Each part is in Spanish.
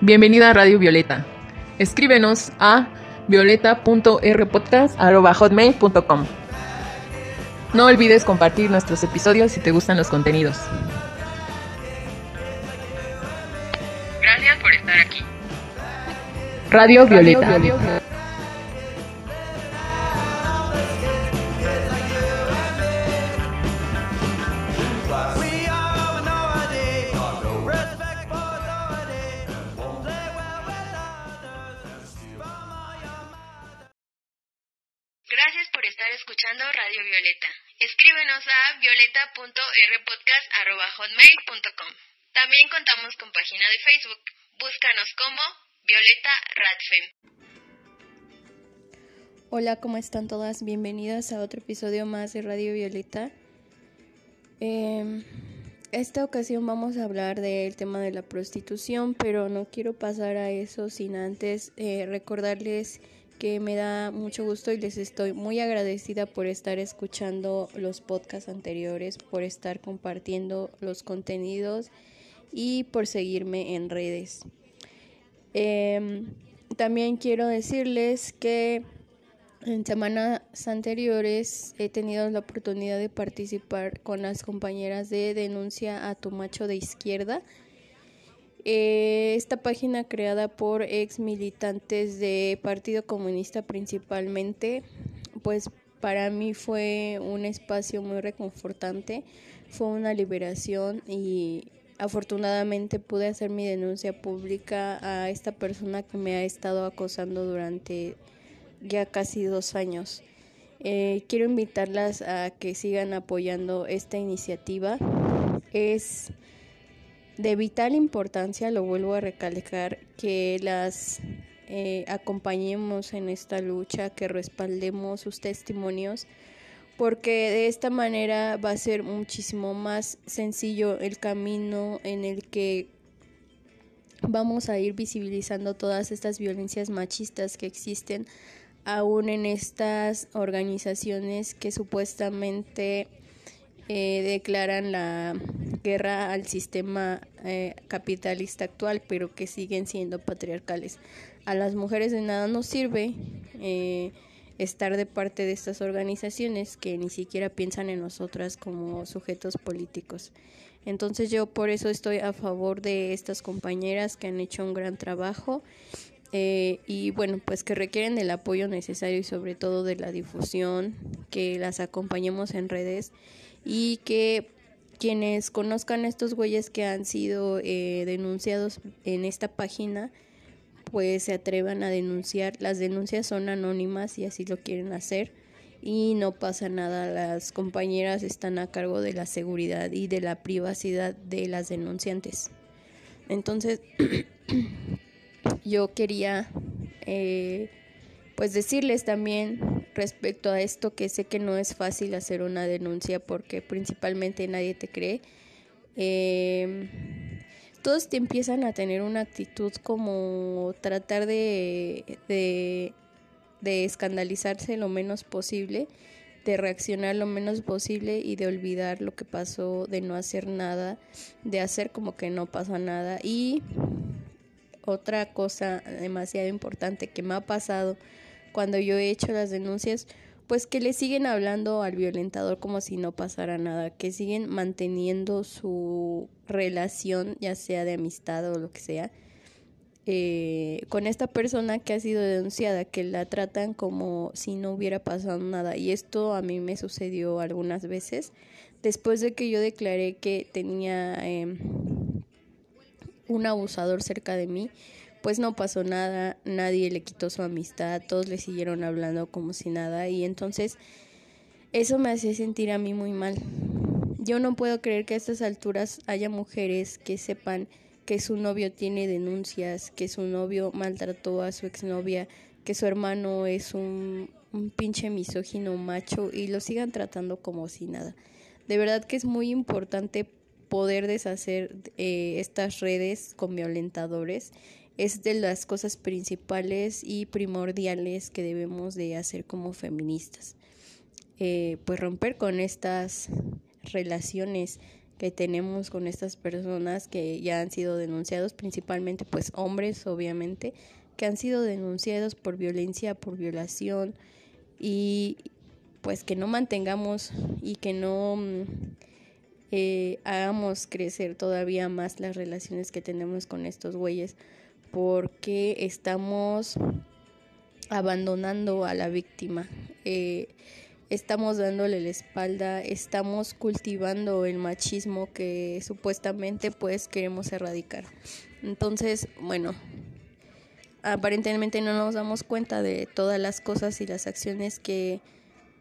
Bienvenida a Radio Violeta. Escríbenos a violeta.rpodcast.hotmail.com No olvides compartir nuestros episodios si te gustan los contenidos. Gracias por estar aquí. Radio Violeta. Gracias por Radio Violeta. Escríbenos a violeta.rpodcast.hotmail.com También contamos con página de Facebook. Búscanos como Violeta Radfem. Hola, ¿cómo están todas? Bienvenidas a otro episodio más de Radio Violeta. Eh, esta ocasión vamos a hablar del tema de la prostitución, pero no quiero pasar a eso sin antes eh, recordarles que me da mucho gusto y les estoy muy agradecida por estar escuchando los podcasts anteriores, por estar compartiendo los contenidos y por seguirme en redes. Eh, también quiero decirles que en semanas anteriores he tenido la oportunidad de participar con las compañeras de Denuncia a tu macho de izquierda. Eh, esta página creada por ex militantes de Partido Comunista principalmente, pues para mí fue un espacio muy reconfortante, fue una liberación y afortunadamente pude hacer mi denuncia pública a esta persona que me ha estado acosando durante ya casi dos años. Eh, quiero invitarlas a que sigan apoyando esta iniciativa. Es de vital importancia, lo vuelvo a recalcar, que las eh, acompañemos en esta lucha, que respaldemos sus testimonios, porque de esta manera va a ser muchísimo más sencillo el camino en el que vamos a ir visibilizando todas estas violencias machistas que existen aún en estas organizaciones que supuestamente eh, declaran la guerra al sistema eh, capitalista actual, pero que siguen siendo patriarcales. A las mujeres de nada nos sirve eh, estar de parte de estas organizaciones que ni siquiera piensan en nosotras como sujetos políticos. Entonces yo por eso estoy a favor de estas compañeras que han hecho un gran trabajo eh, y bueno, pues que requieren del apoyo necesario y sobre todo de la difusión, que las acompañemos en redes y que quienes conozcan estos güeyes que han sido eh, denunciados en esta página, pues se atrevan a denunciar. Las denuncias son anónimas y así lo quieren hacer y no pasa nada. Las compañeras están a cargo de la seguridad y de la privacidad de las denunciantes. Entonces, yo quería eh, pues decirles también respecto a esto que sé que no es fácil hacer una denuncia porque principalmente nadie te cree. Eh, todos te empiezan a tener una actitud como tratar de, de, de escandalizarse lo menos posible, de reaccionar lo menos posible y de olvidar lo que pasó, de no hacer nada, de hacer como que no pasa nada y otra cosa demasiado importante que me ha pasado cuando yo he hecho las denuncias, pues que le siguen hablando al violentador como si no pasara nada, que siguen manteniendo su relación, ya sea de amistad o lo que sea, eh, con esta persona que ha sido denunciada, que la tratan como si no hubiera pasado nada. Y esto a mí me sucedió algunas veces, después de que yo declaré que tenía... Eh, un abusador cerca de mí, pues no pasó nada, nadie le quitó su amistad, todos le siguieron hablando como si nada y entonces eso me hacía sentir a mí muy mal. Yo no puedo creer que a estas alturas haya mujeres que sepan que su novio tiene denuncias, que su novio maltrató a su exnovia, que su hermano es un, pinche misógino macho y lo sigan tratando como si nada. De verdad que es muy importante poder deshacer eh, estas redes con violentadores es de las cosas principales y primordiales que debemos de hacer como feministas. Eh, pues romper con estas relaciones que tenemos con estas personas que ya han sido denunciados, principalmente pues hombres obviamente, que han sido denunciados por violencia, por violación y pues que no mantengamos y que no mm, eh, hagamos crecer todavía más las relaciones que tenemos con estos güeyes porque estamos abandonando a la víctima. Eh, estamos dándole la espalda, estamos cultivando el machismo que supuestamente pues queremos erradicar. Entonces, bueno, aparentemente no nos damos cuenta de todas las cosas y las acciones que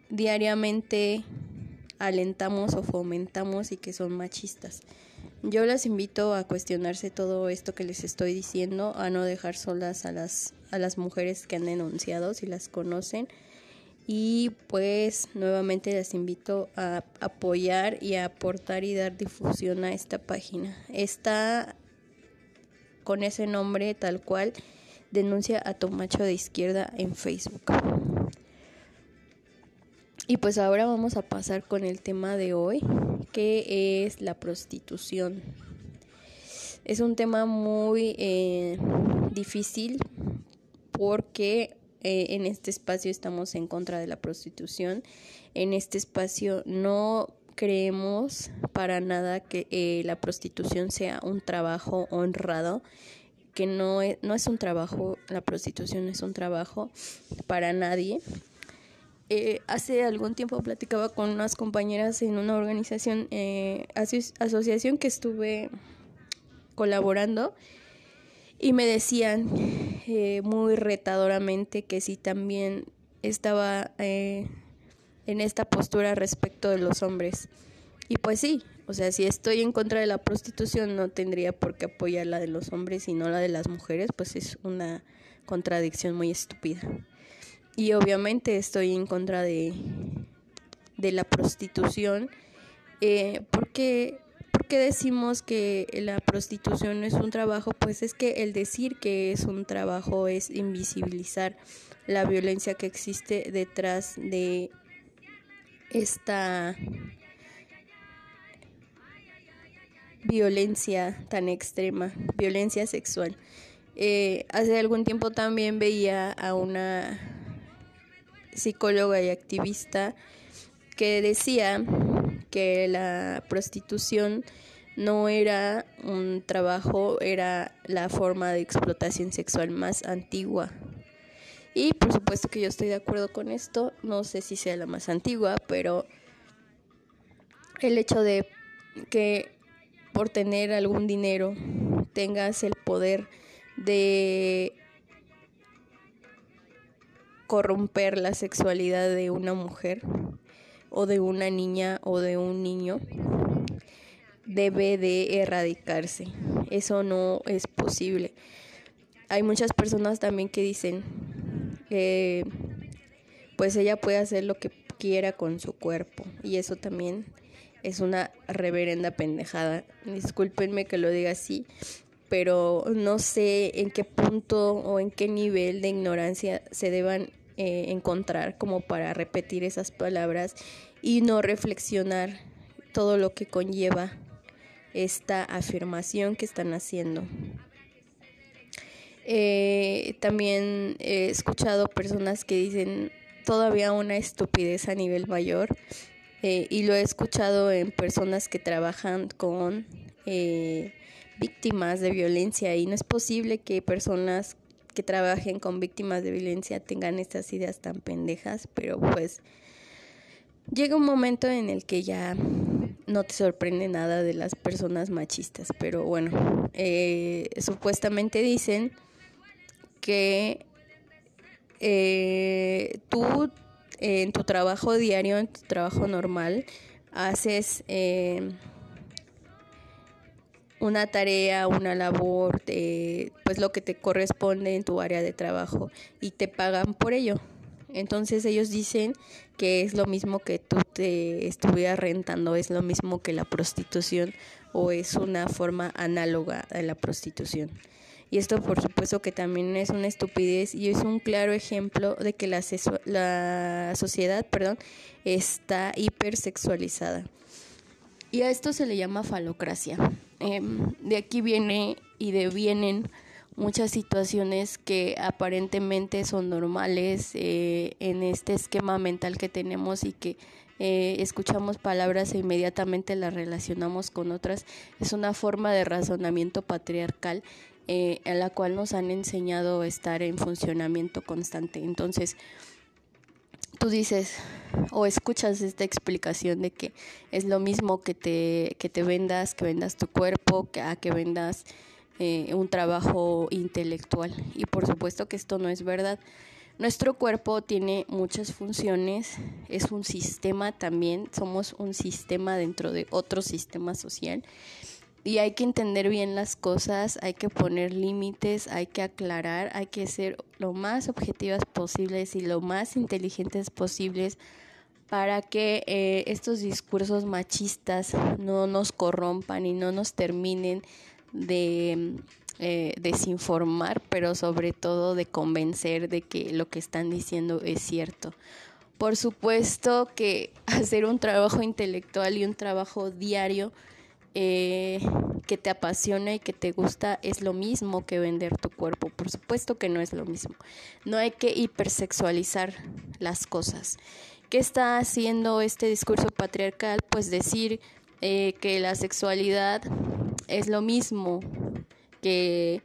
diariamente alentamos o fomentamos y que son machistas. Yo las invito a cuestionarse todo esto que les estoy diciendo, a no dejar solas a las, a las mujeres que han denunciado si las conocen y pues nuevamente les invito a apoyar y a aportar y dar difusión a esta página. Está con ese nombre tal cual, denuncia a tu macho de izquierda en Facebook. Y pues ahora vamos a pasar con el tema de hoy, que es la prostitución. Es un tema muy eh, difícil porque eh, en este espacio estamos en contra de la prostitución. En este espacio no creemos para nada que eh, la prostitución sea un trabajo honrado, que no es, no es un trabajo, la prostitución es un trabajo para nadie. Eh, hace algún tiempo platicaba con unas compañeras en una organización, asociación que estuve colaborando y me decían eh, muy retadoramente que si también estaba eh, en esta postura respecto de los hombres. Y pues sí, o sea, si estoy en contra de la prostitución no tendría por qué apoyar la de los hombres y no la de las mujeres, pues es una contradicción muy estúpida. Y obviamente estoy en contra de, de la prostitución eh, porque qué decimos que la prostitución es un trabajo? Pues es que el decir que es un trabajo es invisibilizar la violencia que existe detrás de esta violencia tan extrema, violencia sexual. Eh, hace algún tiempo también veía a una psicóloga y activista que decía que la prostitución no era un trabajo, era la forma de explotación sexual más antigua. Y por supuesto que yo estoy de acuerdo con esto, no sé si sea la más antigua, pero el hecho de que por tener algún dinero tengas el poder de corromper la sexualidad de una mujer o de una niña o de un niño debe de erradicarse. Eso no es posible. Hay muchas personas también que dicen que pues ella puede hacer lo que quiera con su cuerpo y eso también es una reverenda pendejada. Discúlpenme que lo diga así, pero no sé en qué punto o en qué nivel de ignorancia se deban eh, encontrar como para repetir esas palabras y no reflexionar todo lo que conlleva esta afirmación que están haciendo. Eh, también he escuchado personas que dicen todavía una estupidez a nivel mayor eh, y lo he escuchado en personas que trabajan con víctimas de violencia y no es posible que personas que trabajen con víctimas de violencia tengan estas ideas tan pendejas, pero pues llega un momento en el que ya no te sorprende nada de las personas machistas, pero bueno, eh, supuestamente dicen que eh, tú en tu trabajo diario, en tu trabajo normal, haces eh, una tarea, una labor, pues lo que te corresponde en tu área de trabajo y te pagan por ello. Entonces ellos dicen que es lo mismo que tú te estuvieras rentando, es lo mismo que la prostitución o es una forma análoga a la prostitución. Y esto por supuesto que también es una estupidez y es un claro ejemplo de que la, la sociedad perdón, está hipersexualizada. Y a esto se le llama falocracia. Em, de aquí viene y devienen muchas situaciones que aparentemente son normales eh, en este esquema mental que tenemos y que eh, escuchamos palabras e inmediatamente las relacionamos con otras. Es una forma de razonamiento patriarcal eh, en la cual nos han enseñado a estar en funcionamiento constante. Entonces, tú dices o escuchas esta explicación de que es lo mismo que te, que te vendas, que vendas tu cuerpo, que a que vendas eh, un trabajo intelectual. Y por supuesto que esto no es verdad. Nuestro cuerpo tiene muchas funciones, es un sistema también, somos un sistema dentro de otro sistema social y hay que entender bien las cosas, hay que poner límites, hay que aclarar, hay que ser lo más objetivas posibles y lo más inteligentes posibles para que eh, estos discursos machistas no nos corrompan y no nos terminen de eh, desinformar, pero sobre todo de convencer de que lo que están diciendo es cierto. Por supuesto que hacer un trabajo intelectual y un trabajo diario eh, que te apasiona y que te gusta es lo mismo que vender tu cuerpo. Por supuesto que no es lo mismo. No hay que hipersexualizar las cosas. ¿Qué está haciendo este discurso patriarcal? Pues decir eh, que la sexualidad es lo mismo que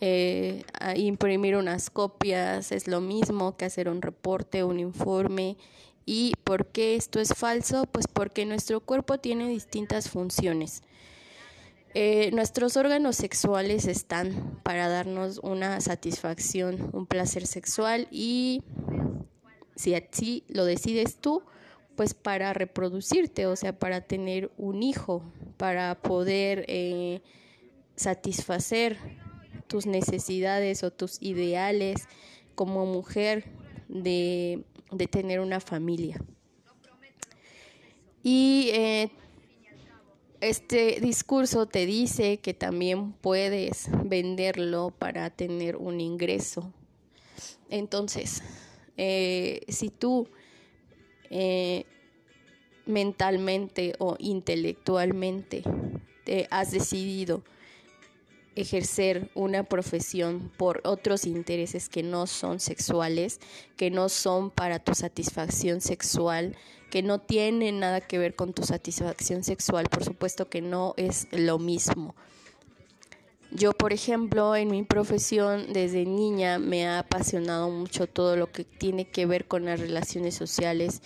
eh, imprimir unas copias, es lo mismo que hacer un reporte, un informe. ¿Y por qué esto es falso? Pues porque nuestro cuerpo tiene distintas funciones. Eh, nuestros órganos sexuales están para darnos una satisfacción, un placer sexual y si así lo decides tú, pues para reproducirte, o sea, para tener un hijo, para poder eh, satisfacer tus necesidades o tus ideales como mujer de, tener una familia. Y eh, este discurso te dice que también puedes venderlo para tener un ingreso. Entonces, eh, si tú eh, mentalmente o intelectualmente te has decidido ejercer una profesión por otros intereses que no son sexuales, que no son para tu satisfacción sexual, que no tienen nada que ver con tu satisfacción sexual, por supuesto que no es lo mismo. Yo, por ejemplo, en mi profesión desde niña me ha apasionado mucho todo lo que tiene que ver con las relaciones sociales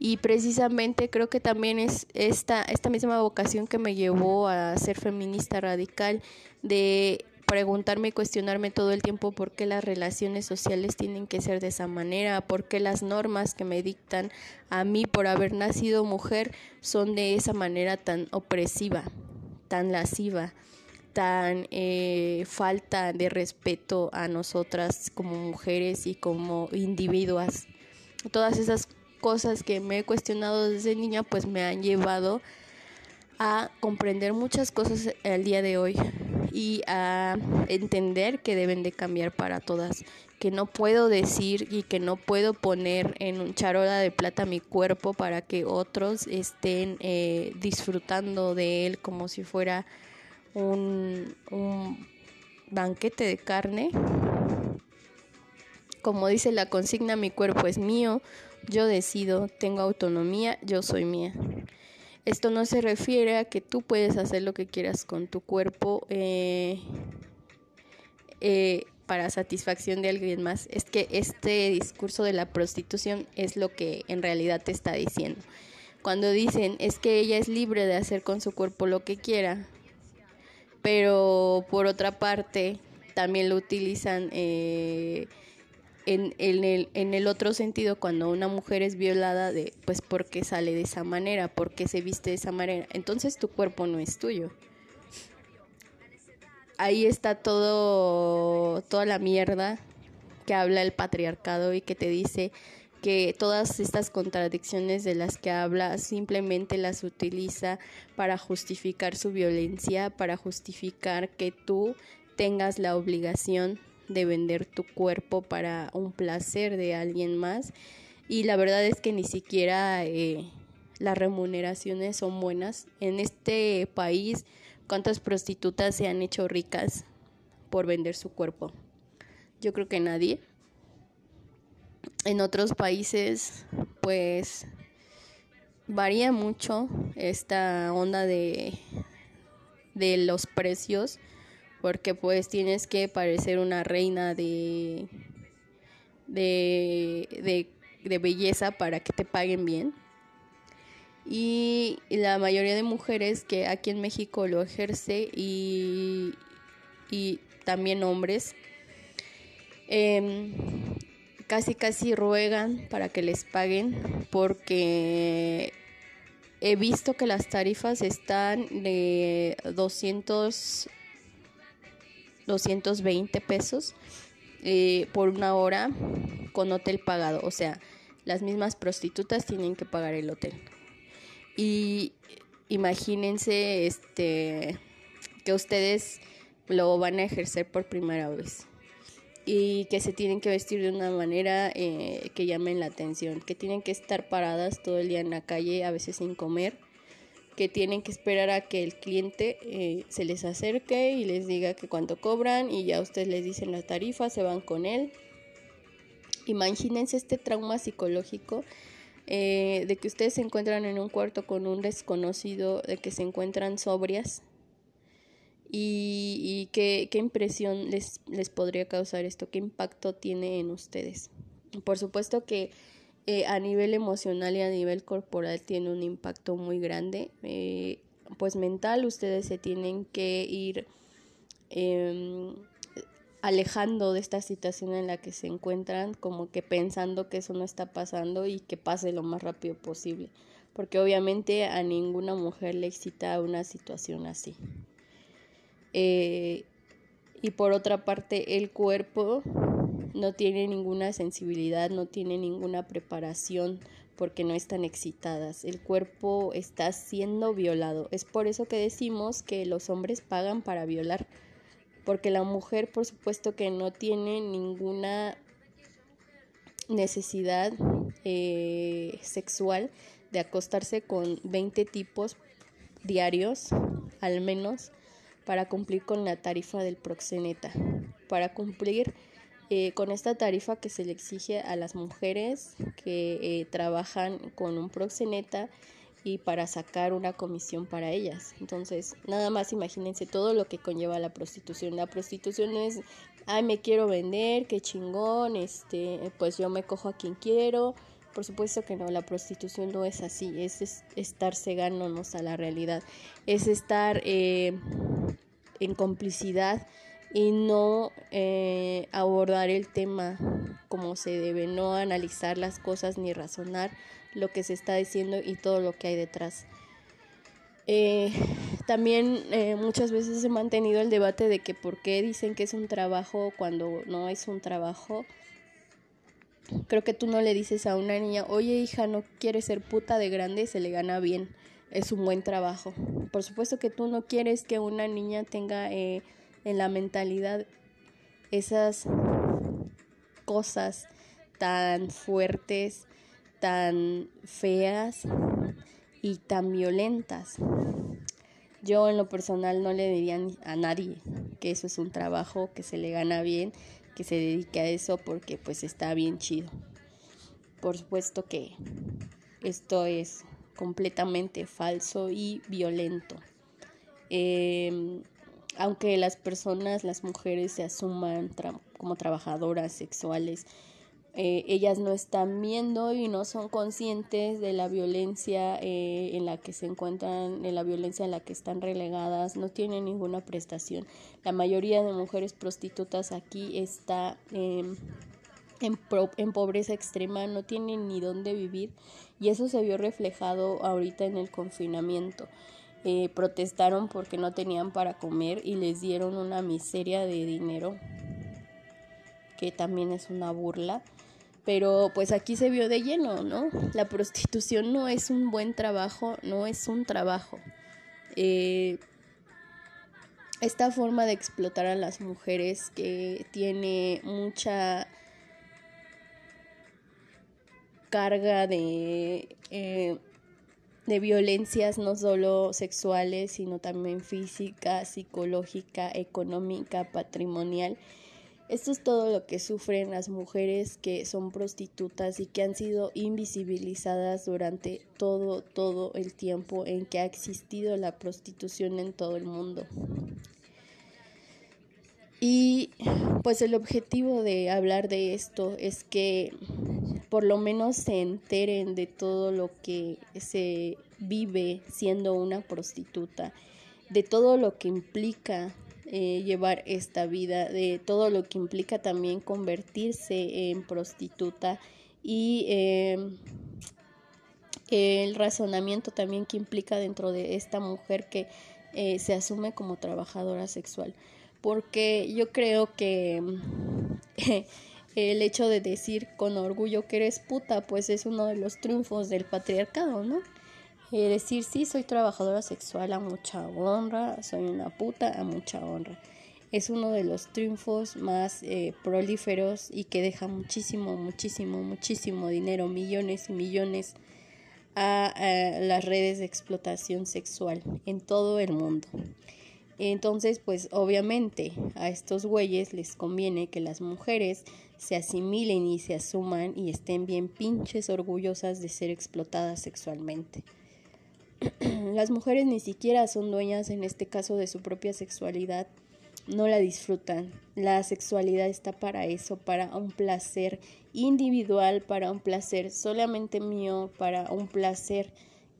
y precisamente creo que también es esta, esta misma vocación que me llevó a ser feminista radical de preguntarme y cuestionarme todo el tiempo por qué las relaciones sociales tienen que ser de esa manera, por qué las normas que me dictan a mí por haber nacido mujer son de esa manera tan opresiva, tan lasciva, tan eh, falta de respeto a nosotras como mujeres y como individuas. Todas esas cosas que me he cuestionado desde niña pues me han llevado a comprender muchas cosas el día de hoy y a entender que deben de cambiar para todas, que no puedo decir y que no puedo poner en un charola de plata mi cuerpo para que otros estén eh, disfrutando de él como si fuera un, un banquete de carne. Como dice la consigna, mi cuerpo es mío, yo decido, tengo autonomía, yo soy mía. Esto no se refiere a que tú puedes hacer lo que quieras con tu cuerpo eh, eh, para satisfacción de alguien más. Es que este discurso de la prostitución es lo que en realidad te está diciendo. Cuando dicen es que ella es libre de hacer con su cuerpo lo que quiera, pero por otra parte también lo utilizan eh, en, el, en el otro sentido, cuando una mujer es violada, de pues por qué sale de esa manera, por qué se viste de esa manera, entonces tu cuerpo no es tuyo. Ahí está todo, toda la mierda que habla el patriarcado y que te dice que todas estas contradicciones de las que habla simplemente las utiliza para justificar su violencia, para justificar que tú tengas la obligación de vender tu cuerpo para un placer de alguien más y la verdad es que ni siquiera eh, las remuneraciones son buenas. En este país, ¿cuántas prostitutas se han hecho ricas por vender su cuerpo? Yo creo que nadie. En otros países, pues varía mucho esta onda de, de los precios, porque pues tienes que parecer una reina de, de, de belleza para que te paguen bien. Y la mayoría de mujeres que aquí en México lo ejerce y, y también hombres em, casi casi ruegan para que les paguen porque he visto que las tarifas están de 200 220 pesos eh, por una hora con hotel pagado. O sea las mismas prostitutas tienen que pagar el hotel. Y imagínense este que ustedes lo van a ejercer por primera vez y que se tienen que vestir de una manera eh, que llamen la atención, que tienen que estar paradas todo el día en la calle, a veces sin comer, que tienen que esperar a que el cliente eh, se les acerque y les diga que cuánto cobran y ya ustedes les dicen la tarifa, se van con él. Imagínense este trauma psicológico eh, de que ustedes se encuentran en un cuarto con un desconocido, de que se encuentran sobrias y, y qué, qué impresión les, les podría causar esto, qué impacto tiene en ustedes. Por supuesto que eh, a nivel emocional y a nivel corporal tiene un impacto muy grande. Eh, pues mental, ustedes se tienen que ir eh, alejando de esta situación en la que se encuentran, como que pensando que eso no está pasando y que pase lo más rápido posible, porque obviamente a ninguna mujer le excita una situación así. Eh, y por otra parte, el cuerpo no tiene ninguna sensibilidad, no tiene ninguna preparación porque no están excitadas. El cuerpo está siendo violado. Es por eso que decimos que los hombres pagan para violar porque la mujer por supuesto que no tiene ninguna necesidad eh, sexual de acostarse con 20 tipos diarios al menos para cumplir con la tarifa del proxeneta, para cumplir eh, con esta tarifa que se le exige a las mujeres que eh, trabajan con un proxeneta y para sacar una comisión para ellas. Entonces, nada más imagínense todo lo que conlleva la prostitución. La prostitución no es, ay, me quiero vender, qué chingón, este, pues yo me cojo a quien quiero. Por supuesto que no, la prostitución no es así, es, estar cegándonos a la realidad, es estar eh, en complicidad y no eh, abordar el tema como se debe, no analizar las cosas ni razonar lo que se está diciendo y todo lo que hay detrás. Eh, también eh, muchas veces he mantenido el debate de que por qué dicen que es un trabajo cuando no es un trabajo. Creo que tú no le dices a una niña, oye hija, no quieres ser puta de grande, se le gana bien, es un buen trabajo. Por supuesto que tú no quieres que una niña tenga eh, en la mentalidad esas cosas tan fuertes, tan feas y tan violentas. Yo en lo personal no le diría a nadie que eso es un trabajo, que se le gana bien, que se dedique a eso porque pues está bien chido. Por supuesto que esto es completamente falso y violento. Em, aunque las personas, las mujeres se asuman como trabajadoras sexuales, eh, ellas no están viendo y no son conscientes de la violencia eh, en la que se encuentran, de la violencia en la que están relegadas, no tienen ninguna prestación. La mayoría de mujeres prostitutas aquí está en, en pobreza extrema, no tienen ni dónde vivir y eso se vio reflejado ahorita en el confinamiento. Eh, protestaron porque no tenían para comer y les dieron una miseria de dinero que también es una burla pero pues aquí se vio de lleno, ¿no? La prostitución no es un buen trabajo, no es un trabajo. Eh, esta forma de explotar a las mujeres que tiene mucha carga de, eh, de violencias no solo sexuales, sino también física, psicológica, económica, patrimonial. Esto es todo lo que sufren las mujeres que son prostitutas y que han sido invisibilizadas durante todo, todo el tiempo en que ha existido la prostitución en todo el mundo. Y pues el objetivo de hablar de esto es que por lo menos se enteren de todo lo que se vive siendo una prostituta, de todo lo que implica eh, llevar esta vida, de todo lo que implica también convertirse en prostituta y em, el razonamiento también que implica dentro de esta mujer que eh, se asume como trabajadora sexual. Porque yo creo que el hecho de decir con orgullo que eres puta, pues es uno de los triunfos del patriarcado, ¿no? Eh, decir sí, soy trabajadora sexual a mucha honra, soy una puta a mucha honra. Es uno de los triunfos más eh, prolíferos y que deja muchísimo, muchísimo, muchísimo dinero, millones y millones a las redes de explotación sexual en todo el mundo. Entonces, pues obviamente a estos güeyes les conviene que las mujeres se asimilen y se asuman y estén bien pinches orgullosas de ser explotadas sexualmente. las mujeres ni siquiera son dueñas en este caso de su propia sexualidad, no la disfrutan. La sexualidad está para eso, para un placer individual, para un placer solamente mío, para un placer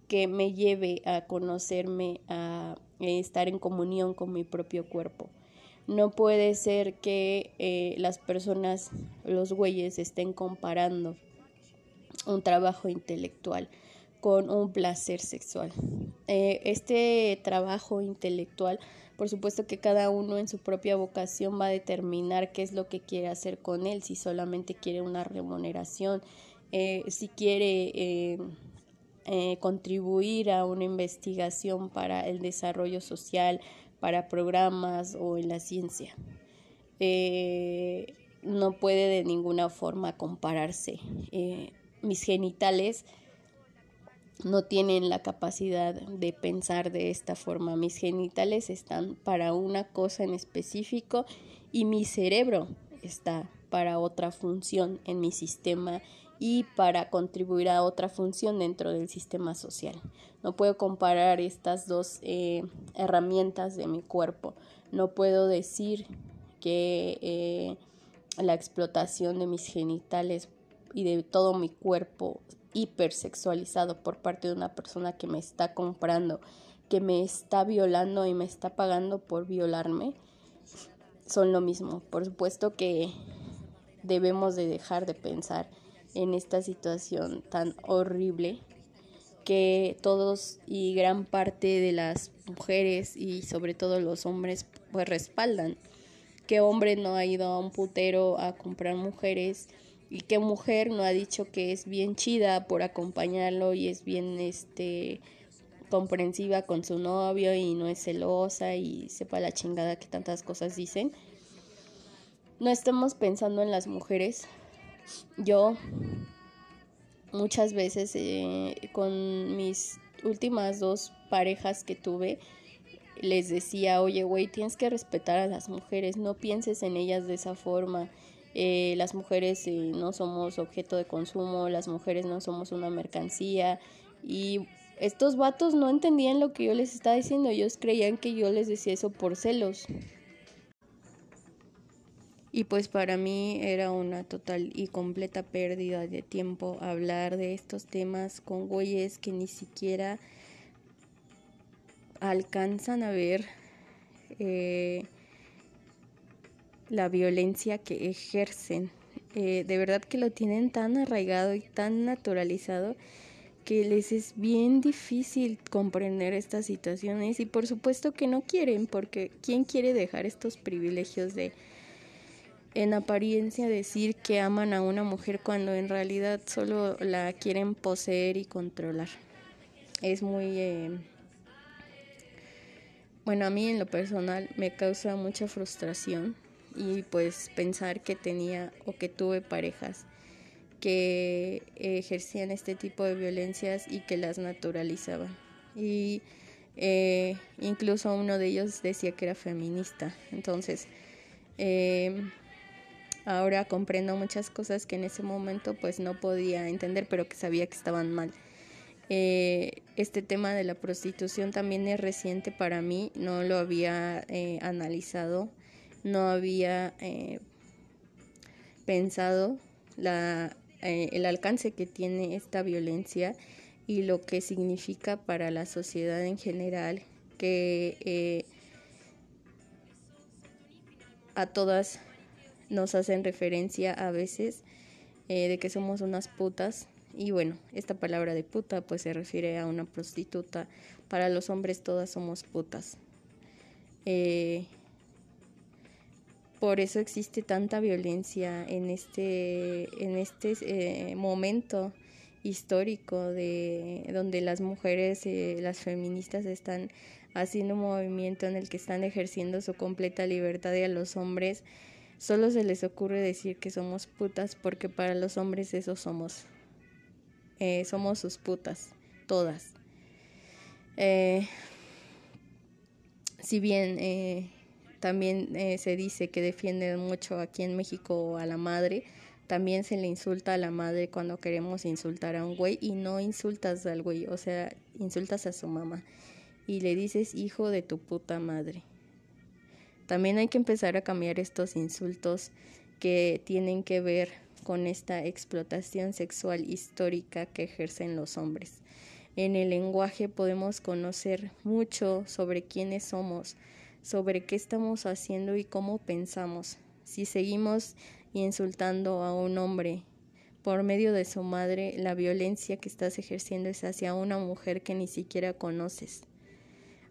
que me lleve a conocerme, a estar en comunión con mi propio cuerpo. No puede ser que eh, las personas, los güeyes, estén comparando un trabajo intelectual con un placer sexual. Eh, este trabajo intelectual, por supuesto que cada uno en su propia vocación va a determinar qué es lo que quiere hacer con él, si solamente quiere una remuneración, eh, si quiere eh, contribuir a una investigación para el desarrollo social, para programas o en la ciencia. Eh, no puede de ninguna forma compararse. Eh, mis genitales no tienen la capacidad de pensar de esta forma. Mis genitales están para una cosa en específico y mi cerebro está para otra función en mi sistema y para contribuir a otra función dentro del sistema social. No puedo comparar estas dos eh, herramientas de mi cuerpo. No puedo decir que eh, la explotación de mis genitales y de todo mi cuerpo hipersexualizado por parte de una persona que me está comprando, que me está violando y me está pagando por violarme, son lo mismo. Por supuesto que debemos de dejar de pensar en esta situación tan horrible que todos y gran parte de las mujeres y sobre todo los hombres pues respaldan. Que hombre no ha ido a un putero a comprar mujeres y qué mujer no ha dicho que es bien chida por acompañarlo y es bien este comprensiva con su novio y no es celosa y sepa la chingada que tantas cosas dicen. No estamos pensando en las mujeres, yo muchas veces eh, con mis últimas dos parejas que tuve, les decía, oye, güey, tienes que respetar a las mujeres, no pienses en ellas de esa forma. Eh, las mujeres eh, no somos objeto de consumo, las mujeres no somos una mercancía. Y estos vatos no entendían lo que yo les estaba diciendo, ellos creían que yo les decía eso por celos. Y pues para mí era una total y completa pérdida de tiempo hablar de estos temas con güeyes que ni siquiera alcanzan a ver eh, la violencia que ejercen. Eh, de verdad que lo tienen tan arraigado y tan naturalizado que les es bien difícil comprender estas situaciones y por supuesto que no quieren porque ¿quién quiere dejar estos privilegios de en apariencia decir que aman a una mujer cuando en realidad solo la quieren poseer y controlar. Es muy... Eh, bueno, a mí en lo personal me causa mucha frustración y pues pensar que tenía o que tuve parejas que ejercían este tipo de violencias y que las naturalizaban. Y eh, incluso uno de ellos decía que era feminista. Entonces, eh, ahora comprendo muchas cosas que en ese momento pues no podía entender, pero que sabía que estaban mal. Eh, este tema de la prostitución también es reciente para mí, no lo había analizado, no había pensado la, el alcance que tiene esta violencia y lo que significa para la sociedad en general que eh, a todas nos hacen referencia a veces eh, de que somos unas putas y bueno, esta palabra de puta pues se refiere a una prostituta. Para los hombres todas somos putas. Eh, por eso existe tanta violencia en este, en este momento histórico de donde las mujeres, eh, las feministas están haciendo un movimiento en el que están ejerciendo su completa libertad y a los hombres solo se les ocurre decir que somos putas porque para los hombres eso somos. Eh, somos sus putas, todas. Eh, si bien también se dice que defienden mucho aquí en México a la madre, también se le insulta a la madre cuando queremos insultar a un güey y no insultas al güey, o sea, insultas a su mamá y le dices hijo de tu puta madre. También hay que empezar a cambiar estos insultos que tienen que ver con esta explotación sexual histórica que ejercen los hombres. En el lenguaje podemos conocer mucho sobre quiénes somos, sobre qué estamos haciendo y cómo pensamos. Si seguimos insultando a un hombre por medio de su madre, la violencia que estás ejerciendo es hacia una mujer que ni siquiera conoces.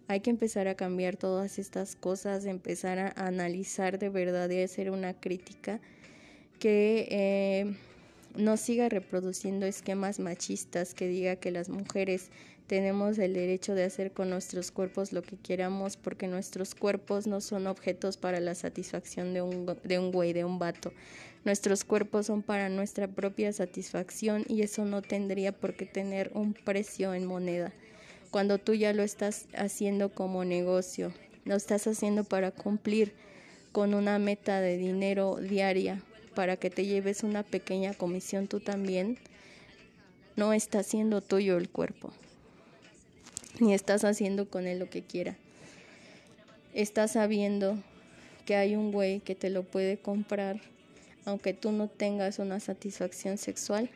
Hay que empezar a cambiar todas estas cosas, empezar a analizar de verdad y hacer una crítica que eh, no siga reproduciendo esquemas machistas que diga que las mujeres tenemos el derecho de hacer con nuestros cuerpos lo que queramos porque nuestros cuerpos no son objetos para la satisfacción de un, de un güey, de un vato. Nuestros cuerpos son para nuestra propia satisfacción y eso no tendría por qué tener un precio en moneda. Cuando tú ya lo estás haciendo como negocio, lo estás haciendo para cumplir con una meta de dinero diaria, para que te lleves una pequeña comisión tú también, no está siendo tuyo el cuerpo ni estás haciendo con él lo que quiera. Estás sabiendo que hay un güey que te lo puede comprar aunque tú no tengas una satisfacción sexual.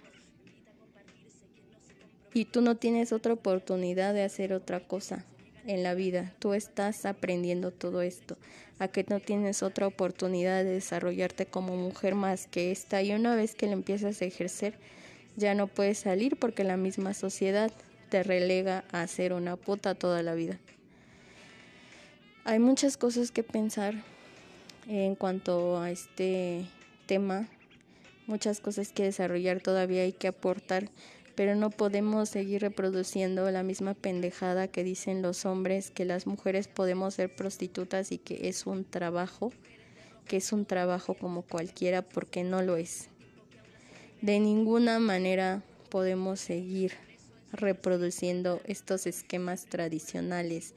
Y tú no tienes otra oportunidad de hacer otra cosa en la vida. Tú estás aprendiendo todo esto, a que no tienes otra oportunidad de desarrollarte como mujer más que esta. Y una vez que lo empiezas a ejercer, ya no puedes salir porque la misma sociedad te relega a ser una puta toda la vida. Hay muchas cosas que pensar en cuanto a este tema, muchas cosas que desarrollar todavía hay que aportar, pero no podemos seguir reproduciendo la misma pendejada que dicen los hombres que las mujeres podemos ser prostitutas y que es un trabajo, que es un trabajo como cualquiera porque no lo es. De ninguna manera podemos seguir reproduciendo estos esquemas tradicionales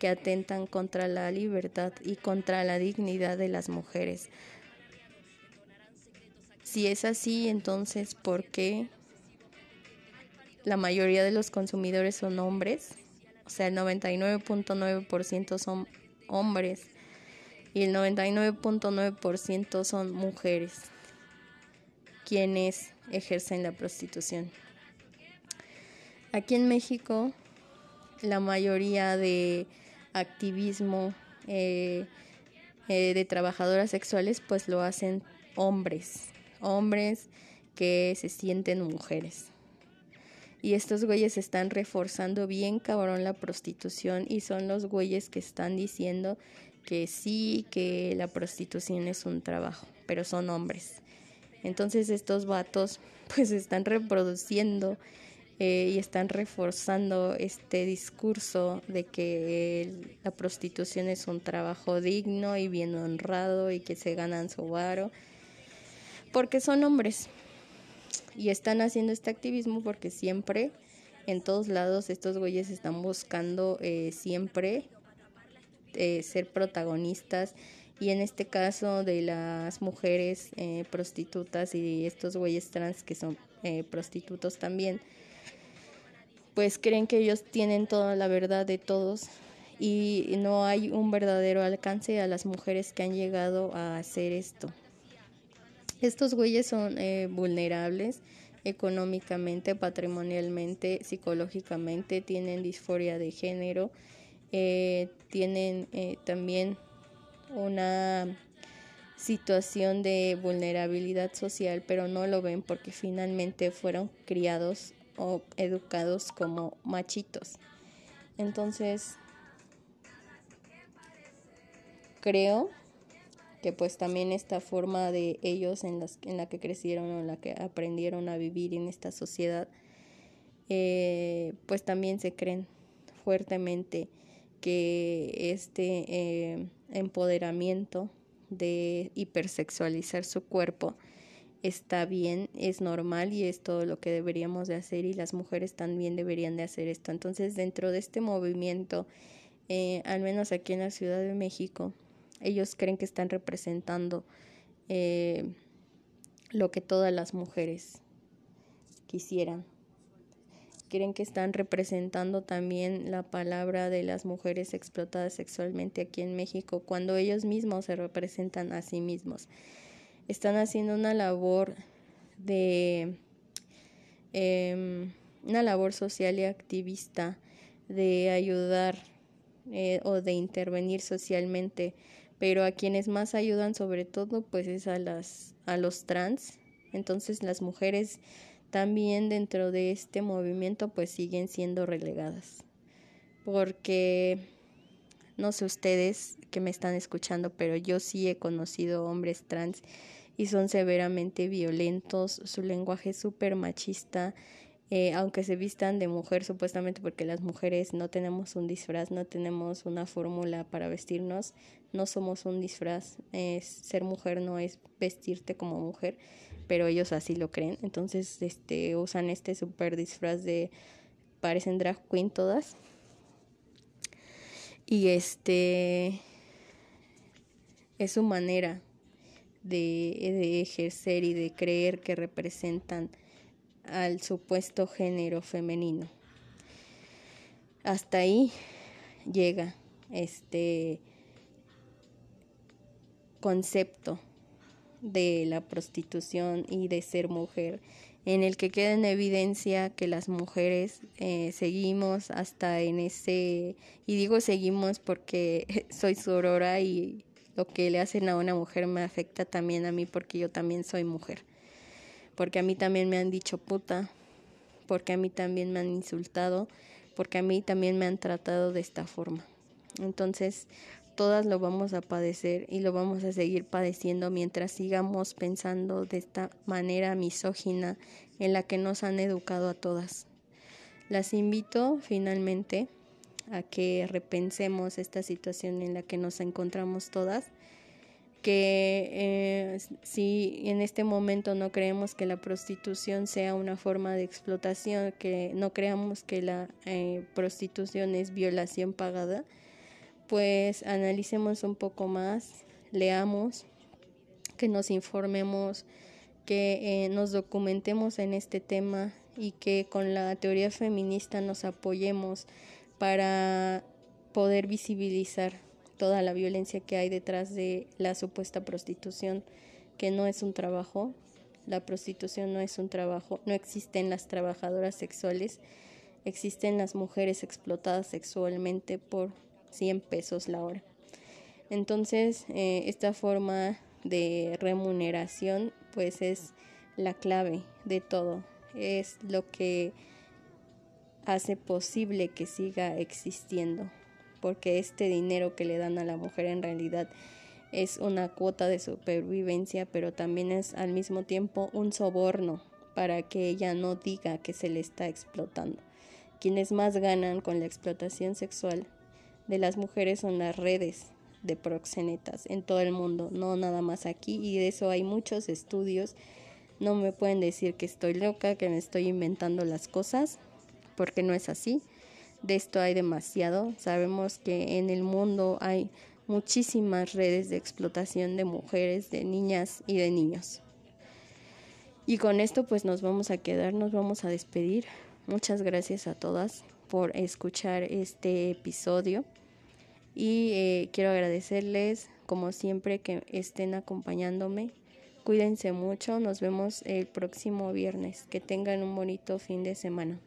que atentan contra la libertad y contra la dignidad de las mujeres. Si es así, entonces, ¿por qué la mayoría de los consumidores son hombres? O sea, el 99.9% son hombres y el 99.9% son mujeres quienes ejercen la prostitución. Aquí en México la mayoría de activismo eh, eh, de trabajadoras sexuales pues lo hacen hombres, hombres que se sienten mujeres. Y estos güeyes están reforzando bien cabrón la prostitución y son los güeyes que están diciendo que sí, que la prostitución es un trabajo, pero son hombres. Entonces estos vatos pues están reproduciendo eh, y están reforzando este discurso de que la prostitución es un trabajo digno y bien honrado y que se ganan su varo, porque son hombres, y están haciendo este activismo porque siempre, en todos lados, estos güeyes están buscando eh, siempre eh, ser protagonistas y en este caso de las mujeres eh, prostitutas y estos güeyes trans que son eh, prostitutos también, pues creen que ellos tienen toda la verdad de todos y no hay un verdadero alcance a las mujeres que han llegado a hacer esto. Estos güeyes son eh, vulnerables económicamente, patrimonialmente, psicológicamente, tienen disforia de género, tienen también una situación de vulnerabilidad social, pero no lo ven porque finalmente fueron criados o educados como machitos. Entonces, creo que pues también esta forma de ellos en, las, en la que crecieron o en la que aprendieron a vivir en esta sociedad, eh, pues también se creen fuertemente que este eh, empoderamiento de hipersexualizar su cuerpo está bien, es normal y es todo lo que deberíamos de hacer y las mujeres también deberían de hacer esto. Entonces dentro de este movimiento, eh, al menos aquí en la Ciudad de México, ellos creen que están representando eh, lo que todas las mujeres quisieran creen que están representando también la palabra de las mujeres explotadas sexualmente aquí en México cuando ellos mismos se representan a sí mismos. Están haciendo una labor de em, una labor social y activista de ayudar eh, o de intervenir socialmente, pero a quienes más ayudan sobre todo pues es a las a los trans. Entonces las mujeres también dentro de este movimiento pues siguen siendo relegadas. Porque no sé ustedes que me están escuchando, pero yo sí he conocido hombres trans y son severamente violentos, su lenguaje es súper machista, eh, aunque se vistan de mujer supuestamente porque las mujeres no tenemos un disfraz, no tenemos una fórmula para vestirnos, no somos un disfraz, ser mujer no es vestirte como mujer, pero ellos así lo creen, entonces este usan este super disfraz de parecen drag queen todas. Y este es su manera de, de ejercer y de creer que representan al supuesto género femenino. Hasta ahí llega este concepto de la prostitución y de ser mujer, en el que queda en evidencia que las mujeres eh, seguimos hasta en ese, y digo seguimos porque soy sorora y lo que le hacen a una mujer me afecta también a mí porque yo también soy mujer porque a mí también me han dicho puta, porque a mí también me han insultado, porque a mí también me han tratado de esta forma. Entonces, todas lo vamos a padecer y lo vamos a seguir padeciendo mientras sigamos pensando de esta manera misógina en la que nos han educado a todas. Las invito finalmente a que repensemos esta situación en la que nos encontramos todas que eh, si en este momento no creemos que la prostitución sea una forma de explotación, que no creamos que la eh, prostitución es violación pagada, pues analicemos un poco más, leamos, que nos informemos, que eh, nos documentemos en este tema y que con la teoría feminista nos apoyemos para poder visibilizar toda la violencia que hay detrás de la supuesta prostitución, que no es un trabajo, la prostitución no es un trabajo, no existen las trabajadoras sexuales, existen las mujeres explotadas sexualmente por 100 pesos la hora. Entonces, eh, esta forma de remuneración pues es la clave de todo, es lo que hace posible que siga existiendo porque este dinero que le dan a la mujer en realidad es una cuota de supervivencia, pero también es al mismo tiempo un soborno para que ella no diga que se le está explotando. Quienes más ganan con la explotación sexual de las mujeres son las redes de proxenetas en todo el mundo, no nada más aquí, y de eso hay muchos estudios No me pueden decir que estoy loca, que me estoy inventando las cosas, porque no es así. De esto hay demasiado. Sabemos que en el mundo hay muchísimas redes de explotación de mujeres, de niñas y de niños. Y con esto pues nos vamos a quedar, nos vamos a despedir. Muchas gracias a todas por escuchar este episodio y eh, quiero agradecerles como siempre que estén acompañándome. Cuídense mucho, nos vemos el próximo viernes. Que tengan un bonito fin de semana.